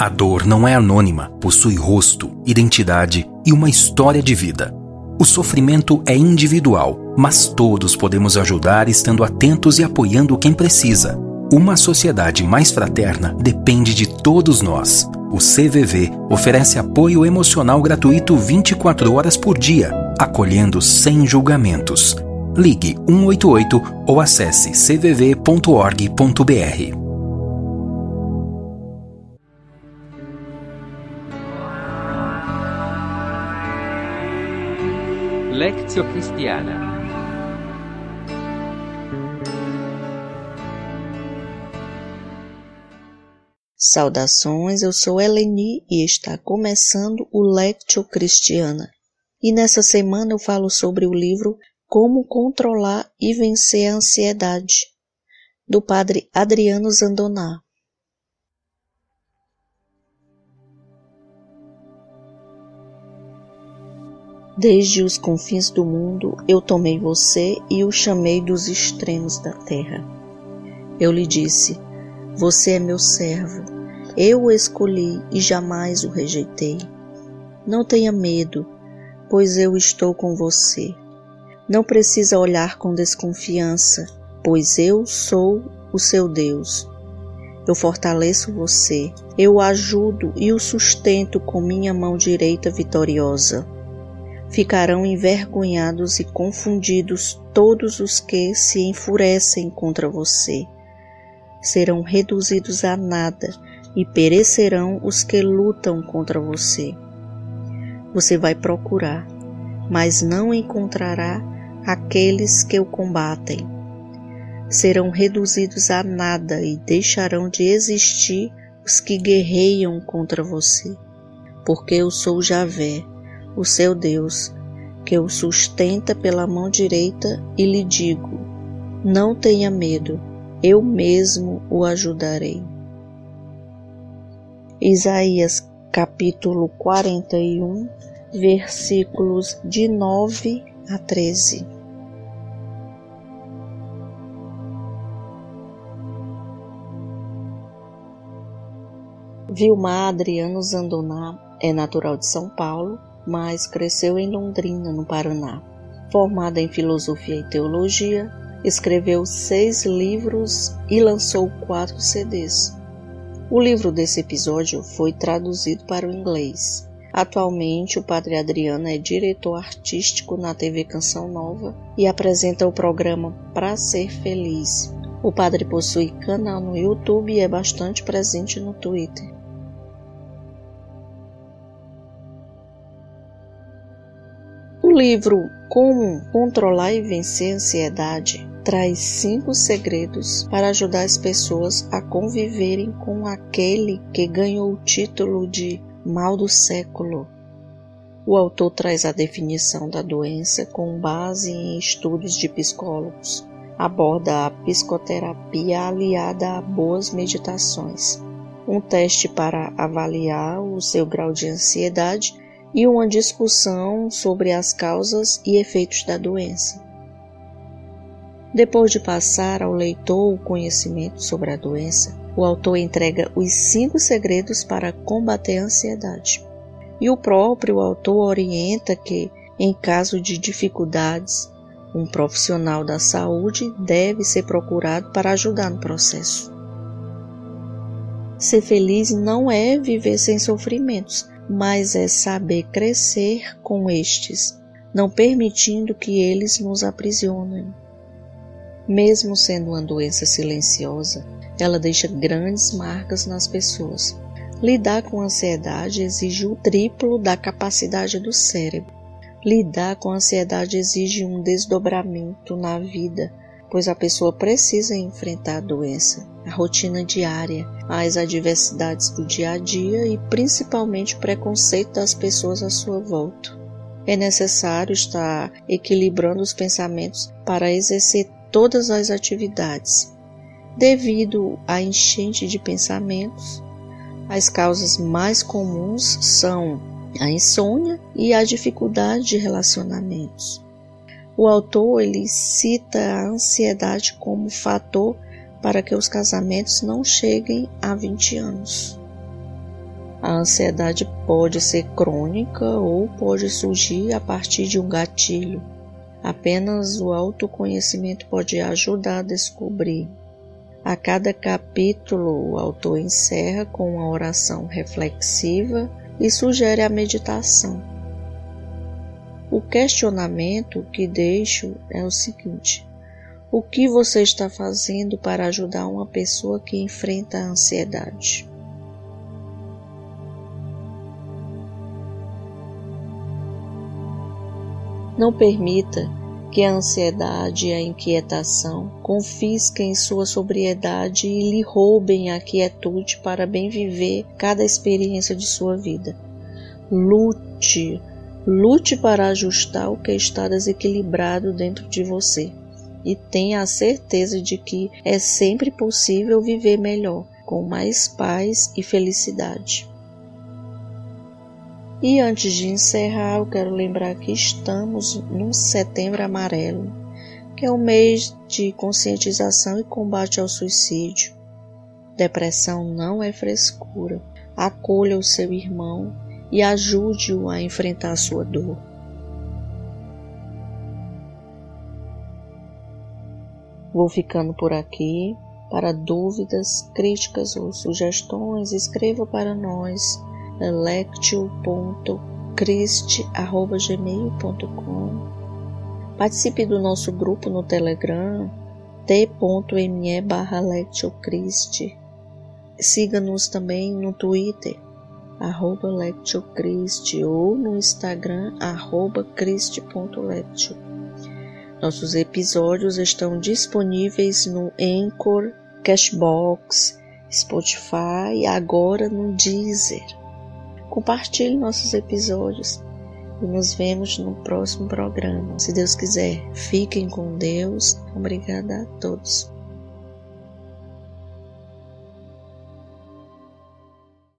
A dor não é anônima, possui rosto, identidade e uma história de vida. O sofrimento é individual, mas todos podemos ajudar estando atentos e apoiando quem precisa. Uma sociedade mais fraterna depende de todos nós. O CVV oferece apoio emocional gratuito 24 horas por dia, acolhendo sem julgamentos. Ligue 188 ou acesse cvv.org.br. Lectio Cristiana Saudações, eu sou Eleni e está começando o Lectio Cristiana. E nessa semana eu falo sobre o livro Como Controlar e Vencer a Ansiedade, do padre Adriano Zandoná. Desde os confins do mundo eu tomei você e o chamei dos extremos da terra. Eu lhe disse: Você é meu servo, eu o escolhi e jamais o rejeitei. Não tenha medo, pois eu estou com você. Não precisa olhar com desconfiança, pois eu sou o seu Deus. Eu fortaleço você, eu o ajudo e o sustento com minha mão direita vitoriosa. Ficarão envergonhados e confundidos todos os que se enfurecem contra você. Serão reduzidos a nada e perecerão os que lutam contra você. Você vai procurar, mas não encontrará aqueles que o combatem. Serão reduzidos a nada e deixarão de existir os que guerreiam contra você. Porque eu sou Javé, o seu Deus, que o sustenta pela mão direita e lhe digo: Não tenha medo, eu mesmo o ajudarei. Isaías capítulo 41, versículos de 9 a 13. Vilmar Adriano Zandoná é natural de São Paulo, mas cresceu em Londrina, no Paraná. Formada em filosofia e teologia, escreveu seis livros e lançou quatro CDs. O livro desse episódio foi traduzido para o inglês. Atualmente, o Padre Adriano é diretor artístico na TV Canção Nova e apresenta o programa Pra Ser Feliz. O padre possui canal no YouTube e é bastante presente no Twitter. Livro Como Controlar e Vencer a Ansiedade traz cinco segredos para ajudar as pessoas a conviverem com aquele que ganhou o título de mal do século. O autor traz a definição da doença com base em estudos de psicólogos. Aborda a psicoterapia aliada a boas meditações, um teste para avaliar o seu grau de ansiedade e uma discussão sobre as causas e efeitos da doença. Depois de passar ao leitor o conhecimento sobre a doença, o autor entrega os cinco segredos para combater a ansiedade. E o próprio autor orienta que, em caso de dificuldades, um profissional da saúde deve ser procurado para ajudar no processo. Ser feliz não é viver sem sofrimentos, mas é saber crescer com estes, não permitindo que eles nos aprisionem. Mesmo sendo uma doença silenciosa, ela deixa grandes marcas nas pessoas. Lidar com ansiedade exige o triplo da capacidade do cérebro. Lidar com ansiedade exige um desdobramento na vida, pois a pessoa precisa enfrentar a doença, a rotina diária, as adversidades do dia a dia e principalmente o preconceito das pessoas à sua volta. É necessário estar equilibrando os pensamentos para exercer todas as atividades. Devido à enchente de pensamentos, as causas mais comuns são a insônia e a dificuldade de relacionamentos. O autor ele cita a ansiedade como fator para que os casamentos não cheguem a 20 anos. ansiedade pode ser crônica ou pode surgir a partir de um gatilho. Apenas o autoconhecimento pode ajudar a descobrir. A cada capítulo, o autor encerra com uma oração reflexiva e sugere a meditação. O questionamento que deixo é o seguinte: o que você está fazendo para ajudar uma pessoa que enfrenta a ansiedade? Não permita que a ansiedade e a inquietação confisquem sua sobriedade e lhe roubem a quietude para bem viver cada experiência de sua vida. Lute, lute para ajustar o que está desequilibrado dentro de você e tenha a certeza de que é sempre possível viver melhor, com mais paz e felicidade. E antes de encerrar, eu quero lembrar que estamos no Setembro Amarelo, que é o mês de conscientização e combate ao suicídio. Depressão não é frescura. Acolha o seu irmão e ajude-o a enfrentar a sua dor. Vou ficando por aqui. Para dúvidas, críticas ou sugestões, escreva para nós lectio.crist.gmail.com Participe do nosso grupo no Telegram t.me barra Siga-nos também no Twitter arroba lectiocrist ou no Instagram arroba crist.lectio. Nossos episódios estão disponíveis no Anchor, Cashbox, Spotify e agora no Deezer. Compartilhe nossos episódios e nos vemos no próximo programa. Se Deus quiser, fiquem com Deus. Obrigada a todos.